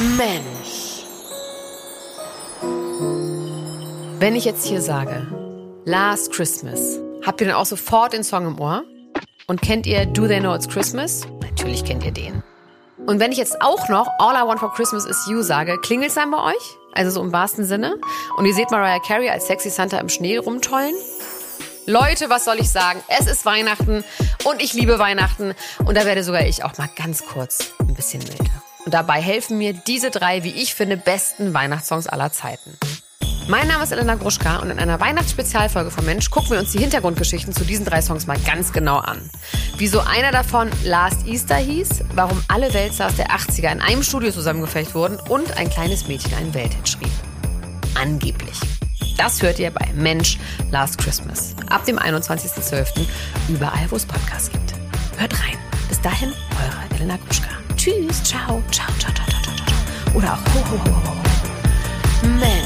Mensch. Wenn ich jetzt hier sage, Last Christmas, habt ihr dann auch sofort den Song im Ohr? Und kennt ihr Do They Know It's Christmas? Natürlich kennt ihr den. Und wenn ich jetzt auch noch All I Want for Christmas is You sage, klingelt's dann bei euch? Also so im wahrsten Sinne? Und ihr seht Mariah Carey als sexy Santa im Schnee rumtollen? Leute, was soll ich sagen? Es ist Weihnachten und ich liebe Weihnachten. Und da werde sogar ich auch mal ganz kurz ein bisschen milde. Und dabei helfen mir diese drei, wie ich finde, besten Weihnachtssongs aller Zeiten. Mein Name ist Elena Gruschka und in einer Weihnachtsspezialfolge von Mensch gucken wir uns die Hintergrundgeschichten zu diesen drei Songs mal ganz genau an. Wieso einer davon Last Easter hieß, warum alle Weltstars der 80er in einem Studio zusammengefecht wurden und ein kleines Mädchen einen Welthit schrieb. Angeblich. Das hört ihr bei Mensch Last Christmas. Ab dem 21.12. überall, wo es Podcasts gibt. Hört rein. Bis dahin, eure Elena Gruschka. Tschüss, ciao, ciao, ciao, ciao, ciao, ciao. Oder auch ho, ho, ho, ho. Man.